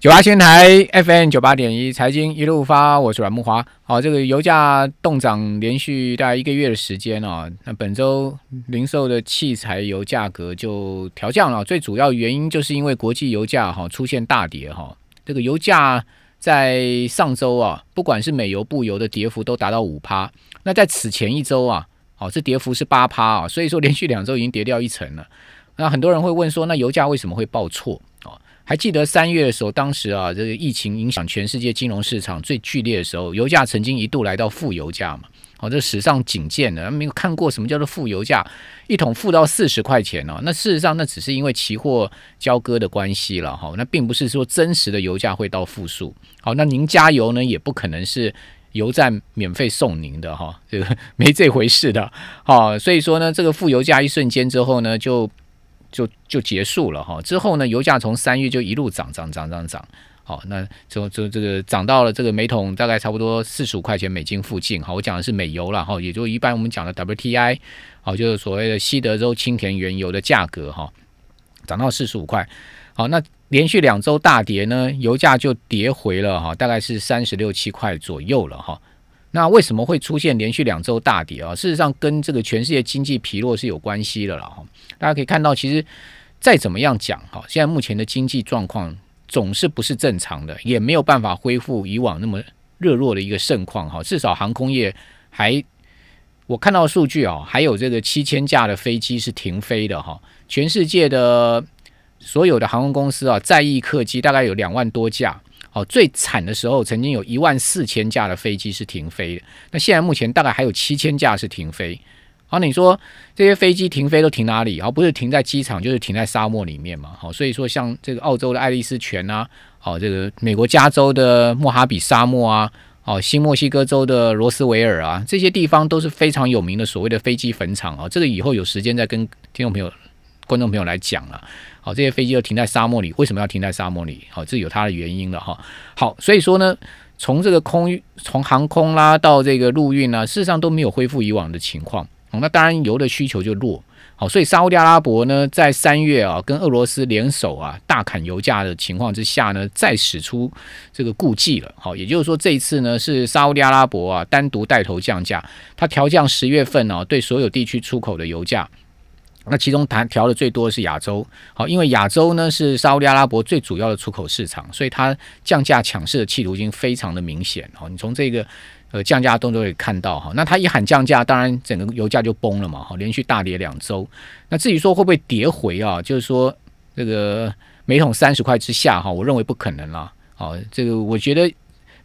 九八新台 FM 九八点一，财经一路发，我是阮木华。好，这个油价动涨连续大概一个月的时间哦，那本周零售的汽柴油价格就调降了，最主要原因就是因为国际油价哈出现大跌哈。这个油价在上周啊，不管是美油、布油的跌幅都达到五趴，那在此前一周啊，哦，这跌幅是八趴啊，所以说连续两周已经跌掉一层了。那很多人会问说，那油价为什么会报错？还记得三月的时候，当时啊，这个疫情影响全世界金融市场最剧烈的时候，油价曾经一度来到负油价嘛？哦，这史上仅见的，没有看过什么叫做负油价，一桶负到四十块钱哦。那事实上，那只是因为期货交割的关系了哈，那并不是说真实的油价会到负数。好，那您加油呢，也不可能是油站免费送您的哈，这个没这回事的。好，所以说呢，这个负油价一瞬间之后呢，就。就就结束了哈，之后呢，油价从三月就一路涨涨涨涨涨，好，那就就这个涨到了这个每桶大概差不多四十五块钱美金附近，好，我讲的是美油了哈，也就一般我们讲的 WTI，好，就是所谓的西德州青田原油的价格哈，涨到四十五块，好，那连续两周大跌呢，油价就跌回了哈，大概是三十六七块左右了哈。那为什么会出现连续两周大跌啊？事实上，跟这个全世界经济疲弱是有关系的了哈。大家可以看到，其实再怎么样讲哈，现在目前的经济状况总是不是正常的，也没有办法恢复以往那么热络的一个盛况哈。至少航空业还，我看到数据啊，还有这个七千架的飞机是停飞的哈。全世界的所有的航空公司啊，在役客机大概有两万多架。哦，最惨的时候，曾经有一万四千架的飞机是停飞的。那现在目前大概还有七千架是停飞。好，你说这些飞机停飞都停哪里？好，不是停在机场，就是停在沙漠里面嘛。好，所以说像这个澳洲的爱丽丝泉啊，好，这个美国加州的莫哈比沙漠啊，哦，新墨西哥州的罗斯维尔啊，这些地方都是非常有名的所谓的飞机坟场啊。这个以后有时间再跟听众朋友、观众朋友来讲了。好，这些飞机都停在沙漠里，为什么要停在沙漠里？好，这有它的原因了哈。好，所以说呢，从这个空运、从航空啦到这个陆运呢，事实上都没有恢复以往的情况。那当然油的需求就弱。好，所以沙特阿拉伯呢，在三月啊，跟俄罗斯联手啊，大砍油价的情况之下呢，再使出这个故技了。好，也就是说这一次呢，是沙特阿拉伯啊单独带头降价，它调降十月份呢对所有地区出口的油价。那其中谈调的最多的是亚洲，好，因为亚洲呢是沙特阿拉伯最主要的出口市场，所以它降价抢市的企图已经非常的明显。好，你从这个呃降价动作可以看到哈，那它一喊降价，当然整个油价就崩了嘛，哈，连续大跌两周。那至于说会不会跌回啊，就是说这个每桶三十块之下哈，我认为不可能啦。好，这个我觉得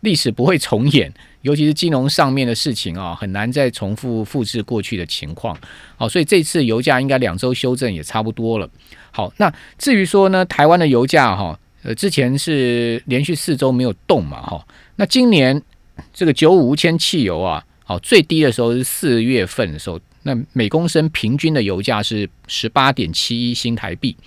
历史不会重演。尤其是金融上面的事情啊，很难再重复复制过去的情况。好，所以这次油价应该两周修正也差不多了。好，那至于说呢，台湾的油价哈，呃，之前是连续四周没有动嘛，哈。那今年这个九五无铅汽油啊，好，最低的时候是四月份的时候，那每公升平均的油价是十八点七一新台币。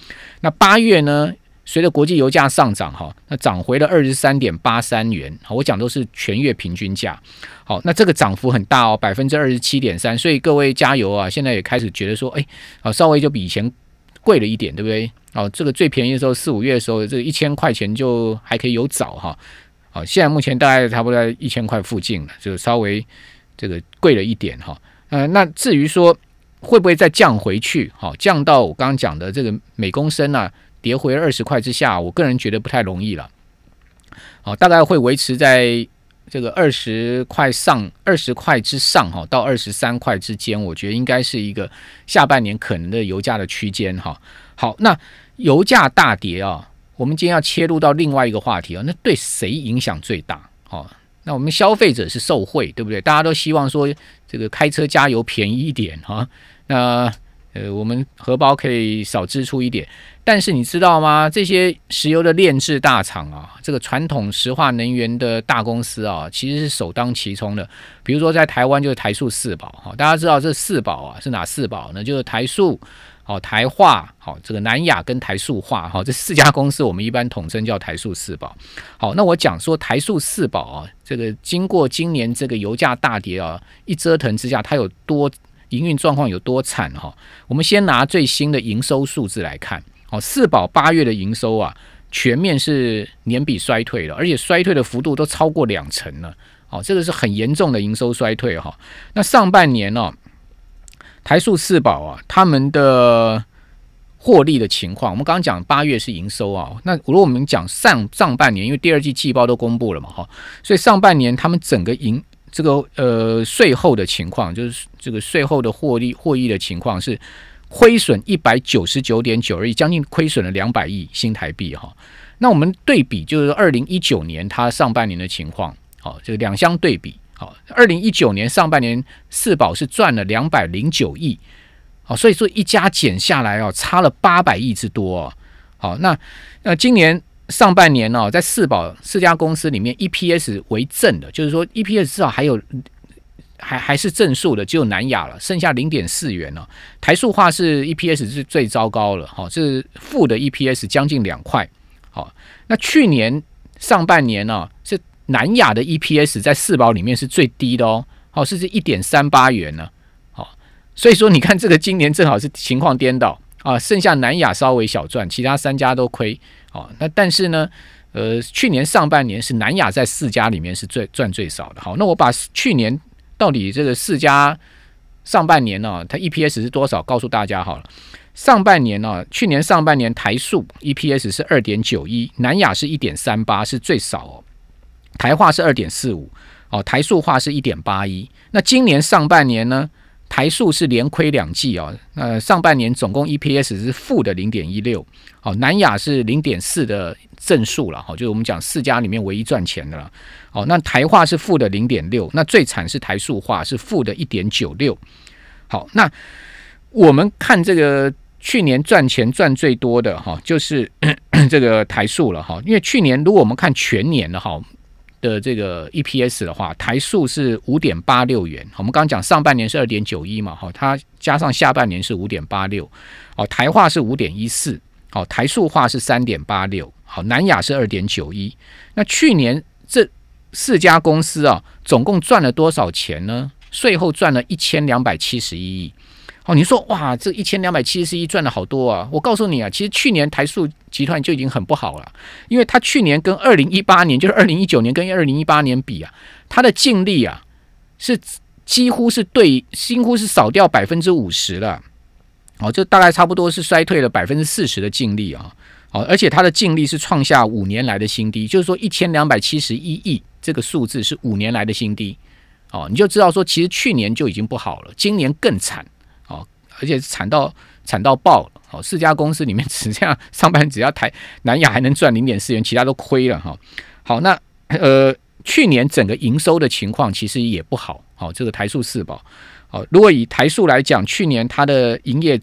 那八月呢？随着国际油价上涨，哈，那涨回了二十三点八三元。好，我讲都是全月平均价。好，那这个涨幅很大哦，百分之二十七点三。所以各位加油啊！现在也开始觉得说，哎，啊，稍微就比以前贵了一点，对不对？哦，这个最便宜的时候四五月的时候，这一千块钱就还可以有找哈。好，现在目前大概差不多在一千块附近了，就稍微这个贵了一点哈。嗯，那至于说会不会再降回去？好，降到我刚刚讲的这个每公升呢？跌回二十块之下，我个人觉得不太容易了。好，大概会维持在这个二十块上、二十块之上哈，到二十三块之间，我觉得应该是一个下半年可能的油价的区间哈。好，那油价大跌啊，我们今天要切入到另外一个话题啊，那对谁影响最大？好，那我们消费者是受惠，对不对？大家都希望说这个开车加油便宜一点哈。那呃，我们荷包可以少支出一点。但是你知道吗？这些石油的炼制大厂啊，这个传统石化能源的大公司啊，其实是首当其冲的。比如说在台湾就是台塑四宝哈，大家知道这四宝啊是哪四宝呢？就是台塑、好台化、好这个南亚跟台塑化哈，这四家公司我们一般统称叫台塑四宝。好，那我讲说台塑四宝啊，这个经过今年这个油价大跌啊，一折腾之下，它有多营运状况有多惨哈？我们先拿最新的营收数字来看。哦，四宝八月的营收啊，全面是年比衰退了，而且衰退的幅度都超过两成了。哦，这个是很严重的营收衰退哈。那上半年呢，台塑四宝啊，他们的获利的情况，我们刚刚讲八月是营收啊。那如果我们讲上上半年，因为第二季季报都公布了嘛哈，所以上半年他们整个营这个呃税后的情况，就是这个税后的获利获益的情况是亏损一百九十九点九亿，将近亏损了两百亿新台币哈。那我们对比就是二零一九年它上半年的情况。好，这个两相对比，好，二零一九年上半年四宝是赚了两百零九亿，好，所以说一加减下来哦，差了八百亿之多哦。好，那那今年上半年呢，在四宝四家公司里面，EPS 为正的，就是说 EPS 至少还有还还是正数的，只有南亚了，剩下零点四元了。台塑化是 EPS 是最糟糕了，好，是负的 EPS 将近两块。好，那去年上半年呢是。南亚的 EPS 在四宝里面是最低的哦，好，是这一点三八元呢，好，所以说你看这个今年正好是情况颠倒啊，剩下南亚稍微小赚，其他三家都亏，好，那但是呢，呃，去年上半年是南亚在四家里面是最赚最少的，好，那我把去年到底这个四家上半年呢，它 EPS 是多少告诉大家好了，上半年呢，去年上半年台塑 EPS 是二点九一，南亚是一点三八，是最少哦。台化是二点四五，哦，台塑化是一点八一。那今年上半年呢，台塑是连亏两季哦。那上半年总共 EPS 是负的零点一六，好，南亚是零点四的正数了，哈，就是我们讲四家里面唯一赚钱的了。好，那台化是负的零点六，那最惨是台塑化是负的一点九六。好，那我们看这个去年赚钱赚最多的哈，就是 这个台塑了哈，因为去年如果我们看全年的哈。的这个 EPS 的话，台数是五点八六元。我们刚刚讲上半年是二点九一嘛，哈，它加上下半年是五点八六。哦，台化是五点一四，好，台塑化是三点八六，好，南亚是二点九一。那去年这四家公司啊，总共赚了多少钱呢？税后赚了一千两百七十一亿。哦，你说哇，这一千两百七十一赚了好多啊！我告诉你啊，其实去年台塑集团就已经很不好了，因为它去年跟二零一八年，就是二零一九年跟二零一八年比啊，它的净利啊是几乎是对，几乎是少掉百分之五十了。哦，这大概差不多是衰退了百分之四十的净利啊。哦，而且它的净利是创下五年来的新低，就是说一千两百七十一亿这个数字是五年来的新低。哦，你就知道说，其实去年就已经不好了，今年更惨。而且惨到惨到爆了，好，四家公司里面 只这样上班，只要台南亚还能赚零点四元，其他都亏了哈。好，那呃，去年整个营收的情况其实也不好，好，这个台塑四宝，好，如果以台塑来讲，去年它的营业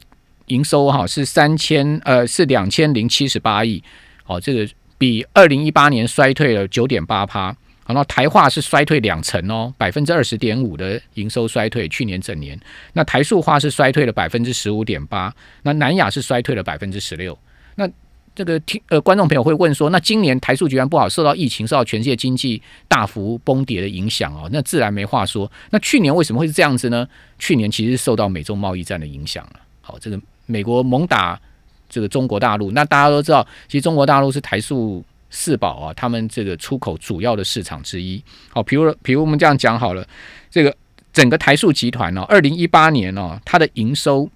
营收哈是三千呃是两千零七十八亿，好，这个比二零一八年衰退了九点八趴。好，那台化是衰退两成哦，百分之二十点五的营收衰退，去年整年。那台塑化是衰退了百分之十五点八，那南亚是衰退了百分之十六。那这个听呃观众朋友会问说，那今年台塑居然不好，受到疫情、受到全世界经济大幅崩跌的影响哦，那自然没话说。那去年为什么会是这样子呢？去年其实受到美中贸易战的影响了。好，这个美国猛打这个中国大陆，那大家都知道，其实中国大陆是台塑。四宝啊，他们这个出口主要的市场之一。好，比如，比如我们这样讲好了，这个整个台塑集团呢，二零一八年呢，它的营收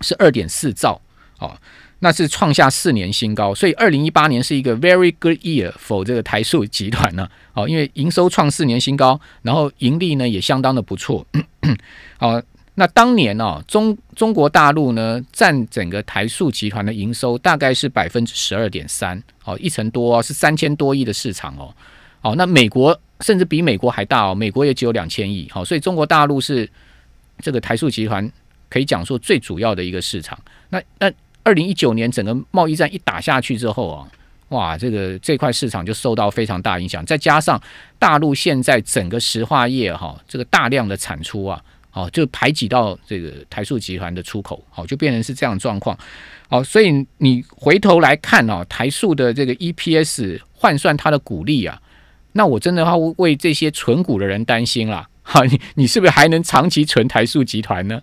是二点四兆，哦，那是创下四年新高。所以，二零一八年是一个 very good year for 这个台塑集团呢。哦，因为营收创四年新高，然后盈利呢也相当的不错。好。那当年呢，中中国大陆呢占整个台塑集团的营收大概是百分之十二点三，哦，一成多是三千多亿的市场哦，哦，那美国甚至比美国还大哦，美国也只有两千亿，好，所以中国大陆是这个台塑集团可以讲说最主要的一个市场。那那二零一九年整个贸易战一打下去之后啊，哇，这个这块市场就受到非常大影响，再加上大陆现在整个石化业哈，这个大量的产出啊。哦，就排挤到这个台塑集团的出口，好，就变成是这样状况。好，所以你回头来看哦，台塑的这个 EPS 换算它的股利啊，那我真的要为这些存股的人担心啦。哈，你你是不是还能长期存台塑集团呢？